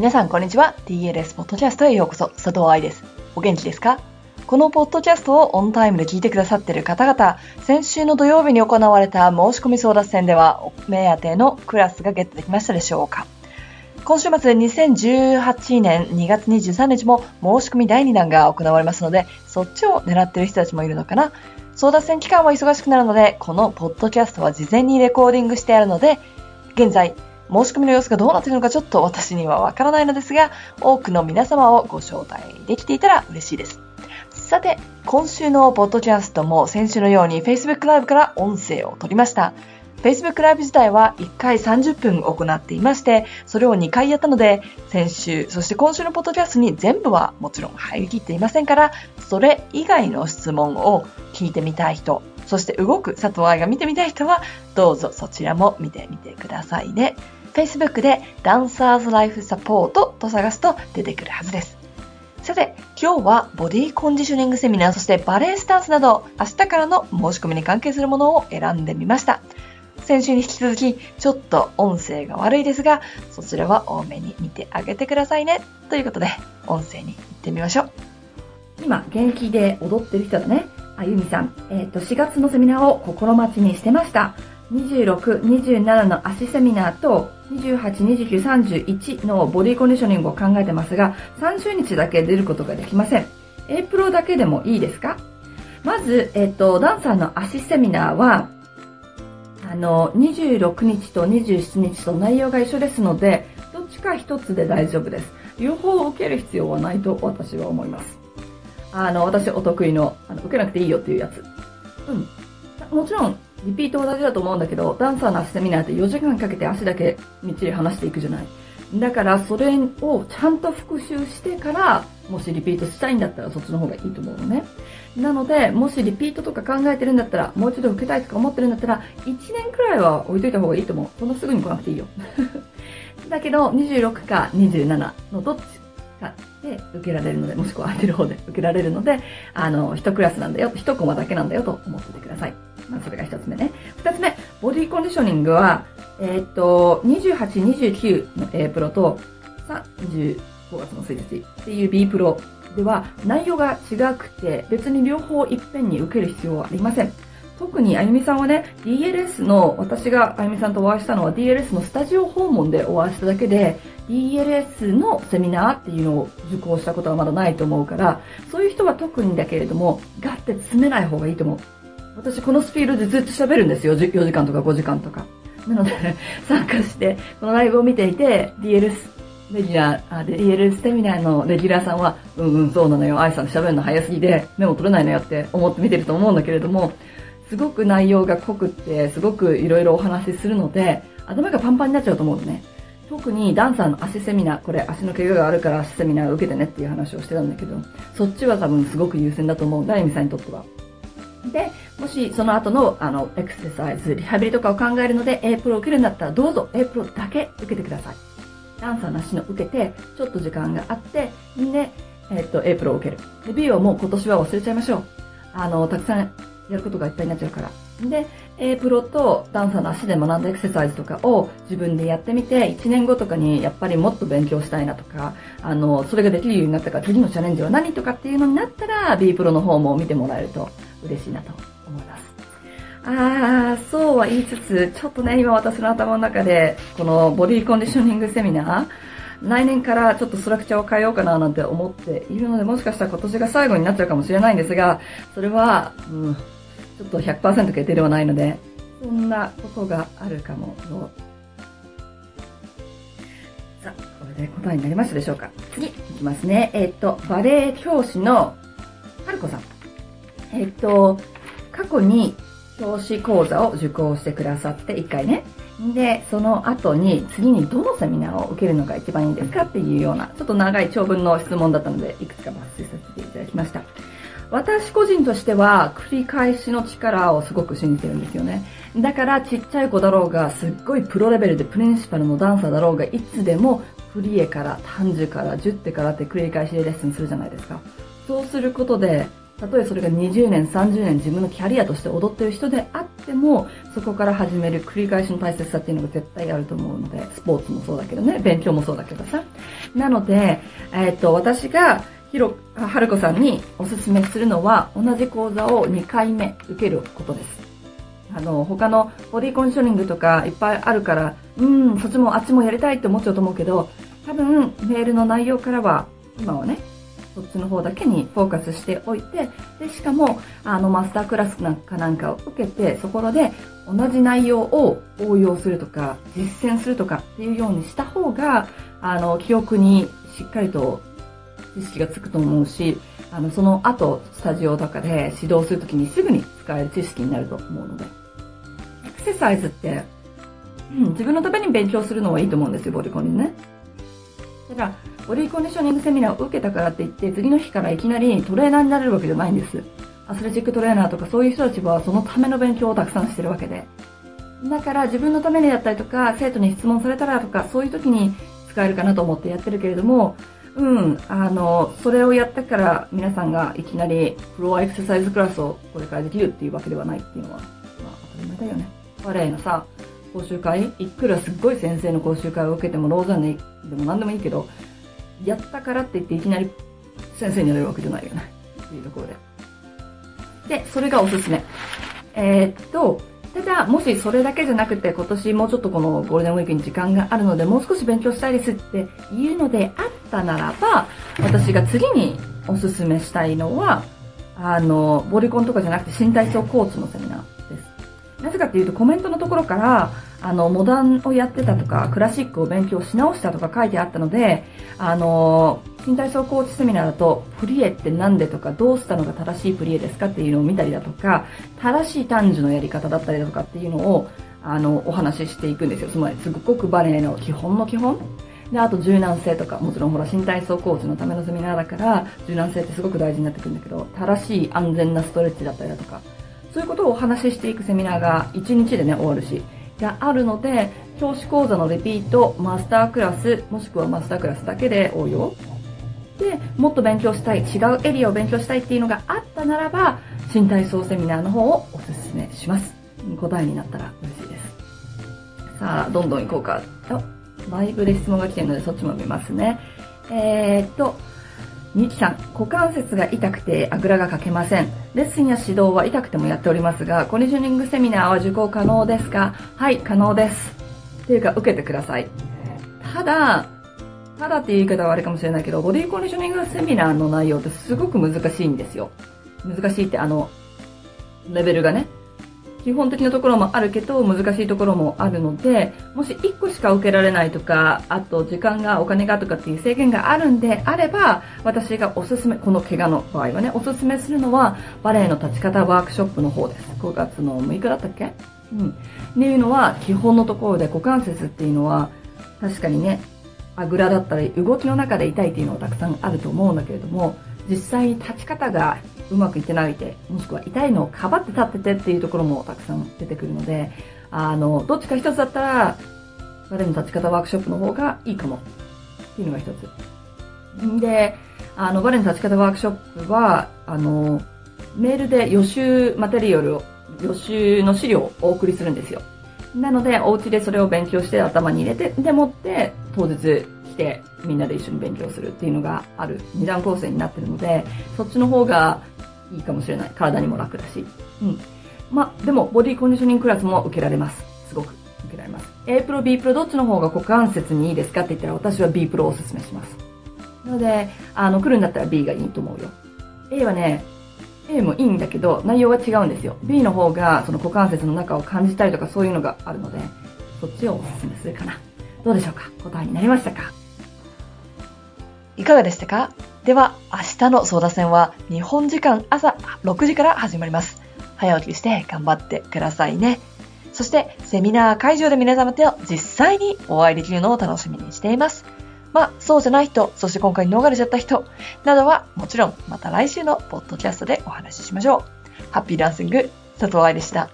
皆さん、こんにちは。DLS ポッドキャストへようこそ。佐藤愛です。お元気ですか？このポッドキャストをオンタイムで聞いてくださっている方々、先週の土曜日に行われた申し込み争奪戦では、お目当てのクラスがゲットできましたでしょうか？今週末2018年2月23日も申し込み第2弾が行われますので、そっちを狙っている人たちもいるのかな？争奪戦期間は忙しくなるので、このポッドキャストは事前にレコーディングしてあるので、現在、申し込みの様子がどうなっているのかちょっと私にはわからないのですが、多くの皆様をご招待できていたら嬉しいです。さて、今週のポッドキャストも先週のように Facebook ライブから音声を取りました。Facebook ライブ自体は1回30分行っていまして、それを2回やったので、先週、そして今週のポッドキャストに全部はもちろん入りきっていませんから、それ以外の質問を聞いてみたい人、そして動く佐藤愛が見てみたい人は、どうぞそちらも見てみてくださいね。Facebook でダンサーズライフサポートと探すと出てくるはずです。さて、今日はボディコンディショニングセミナー、そしてバレエスタンスなど、明日からの申し込みに関係するものを選んでみました。先週に引き続き、ちょっと音声が悪いですが、そちらは多めに見てあげてくださいね。ということで、音声に行ってみましょう。今、元気で踊ってる人だね。あゆみさん。えっ、ー、と、4月のセミナーを心待ちにしてました。26、27の足セミナーと28、29、31のボディコンディショニングを考えてますが、30日だけ出ることができません。A プロだけでもいいですか？まず、えっ、と、ダンサーの足セミナーは、あの、26日と27日と内容が一緒ですので、どっちか一つで大丈夫です。両方受ける必要はないと私は思います。あの、私お得意の、あの、受けなくていいよっていうやつ。うん。もちろん、リピート同じだと思うんだけど、ダンサーの足セミナーって4時間かけて足だけみっちり離していくじゃない。だからそれをちゃんと復習してから、もしリピートしたいんだったらそっちの方がいいと思うのね。なので、もしリピートとか考えてるんだったら、もう一度受けたいとか思ってるんだったら、1年くらいは置いといた方がいいと思う。そんなすぐに来なくていいよ。だけど、26か27のどっちかで受けられるので、もしくは空いてる方で受けられるので、あの、一クラスなんだよ、一コマだけなんだよと思っててください。まあ、それが一つ目ね。二つ目、ボディコンディショニングは、えー、っと、28、29の A プロと、さ、25月の1日っていう B プロでは内容が違くて、別に両方いっぺんに受ける必要はありません。特にあゆみさんはね、DLS の、私があゆみさんとお会いしたのは DLS のスタジオ訪問でお会いしただけで、DLS のセミナーっていうのを受講したことはまだないと思うから、そういう人は特にだけれども、ガッて詰めない方がいいと思う。私このスピードでずっと喋るんですよ。4時間とか5時間とか。なので、参加して、このライブを見ていて、DL レギュラー、あ、DLS セミナーのレギュラーさんは、うんうん、そうなのよ。愛さん喋るの早すぎで、メモ取れないのよって思って見てると思うんだけれども、すごく内容が濃くって、すごくいろいろお話しするので、頭がパンパンになっちゃうと思うのね。特にダンサーの足セミナー、これ足の怪我があるから足セミナー受けてねっていう話をしてたんだけど、そっちは多分すごく優先だと思う。ダイミさんにとっては。で、もしその後のあのエクササイズ、リハビリとかを考えるので A プロを受けるんだったらどうぞ A プロだけ受けてください。ダンサーなしの受けて、ちょっと時間があって、で、えっ、と、A プロを受ける。で、B はもう今年は忘れちゃいましょう。あの、たくさんやることがいっぱいになっちゃうから。で、A プロとダンサーの足で学んだエクササイズとかを自分でやってみて、1年後とかにやっぱりもっと勉強したいなとか、あの、それができるようになったから次のチャレンジは何とかっていうのになったら、B プロの方も見てもらえると嬉しいなと思います。ああ、そうは言いつつ、ちょっとね、今私の頭の中で、このボディコンディショニングセミナー、来年からちょっとストラクチャーを変えようかななんて思っているので、もしかしたら今年が最後になっちゃうかもしれないんですが、それは、うん、ちょっと100%決定ではないので、そんなことがあるかもの。さあ、これで答えになりましたでしょうか次、いきますね。えっ、と、バレエ教師の、はるこさん。えっ、と、過去に教師講座を受講してくださって1回ね。で、その後に次にどのセミナーを受けるのが一番いいんですかっていうような、ちょっと長い長文の質問だったので、いくつか抜粋させていただきました。私個人としては繰り返しの力をすごく信じてるんですよね。だからちっちゃい子だろうが、すっごいプロレベルでプリンシパルのダンサーだろうが、いつでもフリエから、単樹から、十手からって繰り返しでレッスンするじゃないですか。そうすることで、たとえそれが20年、30年自分のキャリアとして踊ってる人であっても、そこから始める繰り返しの大切さっていうのが絶対あると思うので、スポーツもそうだけどね、勉強もそうだけどさ。なので、えっ、と、私が、ひろ、はるこさんにおすすめするのは、同じ講座を2回目受けることです。あの、他のボディコンショニングとかいっぱいあるから、うん、そっちもあっちもやりたいって思っちゃうと思うけど、多分メールの内容からは、今はね、そっちの方だけにフォーカスしておいて、で、しかも、あの、マスタークラスなんかなんかを受けて、そこで同じ内容を応用するとか、実践するとかっていうようにした方が、あの、記憶にしっかりと知識がつくと思うし、あの、その後、スタジオとかで指導するときにすぐに使える知識になると思うので。エクササイズって、うん、自分のために勉強するのはいいと思うんですよ、ボディコンにね。ただ、ボディコンディショニングセミナーを受けたからって言って、次の日からいきなりトレーナーになれるわけじゃないんです。アスレチックトレーナーとかそういう人たちはそのための勉強をたくさんしてるわけで。だから自分のためにやったりとか、生徒に質問されたらとか、そういう時に使えるかなと思ってやってるけれども、うん、あの、それをやったから皆さんがいきなりフロアエクササイズクラスをこれからできるっていうわけではないっていうのは、まあ当たり前だよね。バレエのさ、講習会？いくらすっごい先生の講習会を受けてもローザンでも何でもいいけど、やったからって言っていきなり先生になれるわけじゃないよね。っていうところで。で、それがおすすめ。えー、っと、ただ、もしそれだけじゃなくて、今年もうちょっとこのゴールデンウィークに時間があるので、もう少し勉強したいですっていうのであったならば、私が次におすすめしたいのは、あの、ボリコンとかじゃなくて新体操コーチのセミナー。っていうと、コメントのところから、あの、モダンをやってたとか、クラシックを勉強し直したとか書いてあったので、あの、新体操コーチセミナーだと、プリエって何でとか、どうしたのが正しいプリエですかっていうのを見たりだとか、正しい単樹のやり方だったりだとかっていうのを、あの、お話ししていくんですよ。つまり、すごくバレエの基本の基本。で、あと柔軟性とか、もちろんほら、新体操コーチのためのセミナーだから、柔軟性ってすごく大事になってくるんだけど、正しい安全なストレッチだったりだとか、そういうことをお話ししていくセミナーが1日でね、終わるし、があるので、教師講座のレピート、マスタークラス、もしくはマスタークラスだけで応用。で、もっと勉強したい、違うエリアを勉強したいっていうのがあったならば、新体操セミナーの方をおすすめします。答えになったら嬉しいです。さあ、どんどん行こうか。あ、ライブで質問が来てるのでそっちも見ますね。えー、っと、みきさん、股関節が痛くてあぐらがかけません。レッスンや指導は痛くてもやっておりますが、コンディショニングセミナーは受講可能ですか？はい、可能です。っていうか、受けてください。ただ、ただっていう言い方はあれかもしれないけど、ボディコンディショニングセミナーの内容ってすごく難しいんですよ。難しいってあの、レベルがね。基本的なところもあるけど、難しいところもあるので、もし1個しか受けられないとか、あと時間がお金がとかっていう制限があるんであれば、私がおすすめ、この怪我の場合はね、おすすめするのは、バレエの立ち方ワークショップの方です。5月の6日だったっけ？うん。っていうのは、基本のところで股関節っていうのは、確かにね、あぐらだったり、動きの中で痛いっていうのはたくさんあると思うんだけれども、実際に立ち方がうまくいってないて、もしくは痛いのをかばって立っててっていうところもたくさん出てくるので、あの、どっちか一つだったら、バレエの立ち方ワークショップの方がいいかもっていうのが一つ。で、あの、バレの立ち方ワークショップは、あの、メールで予習マテリアルを、予習の資料をお送りするんですよ。なので、お家でそれを勉強して頭に入れて、でもって当日てみんなで一緒に勉強するっていうのがある二段構成になってるので、そっちの方がいいかもしれない。体にも楽だし。うん。まあ、でも、ボディコンディショニングクラスも受けられます。すごく受けられます。A プロ、B プロどっちの方が股関節にいいですかって言ったら私は B プロをおすすめします。なので、あの、来るんだったら B がいいと思うよ。A はね、A もいいんだけど、内容が違うんですよ。B の方が、その股関節の中を感じたりとかそういうのがあるので、そっちをおすすめするかな。どうでしょうか？答えになりましたか？いかがでしたか？では、明日の相談戦は日本時間朝6時から始まります。早起きして頑張ってくださいね。そして、セミナー会場で皆様と実際にお会いできるのを楽しみにしています。まあ、そうじゃない人、そして今回逃れちゃった人などは、もちろんまた来週のポッドキャストでお話ししましょう。ハッピーダンシング、佐藤愛でした。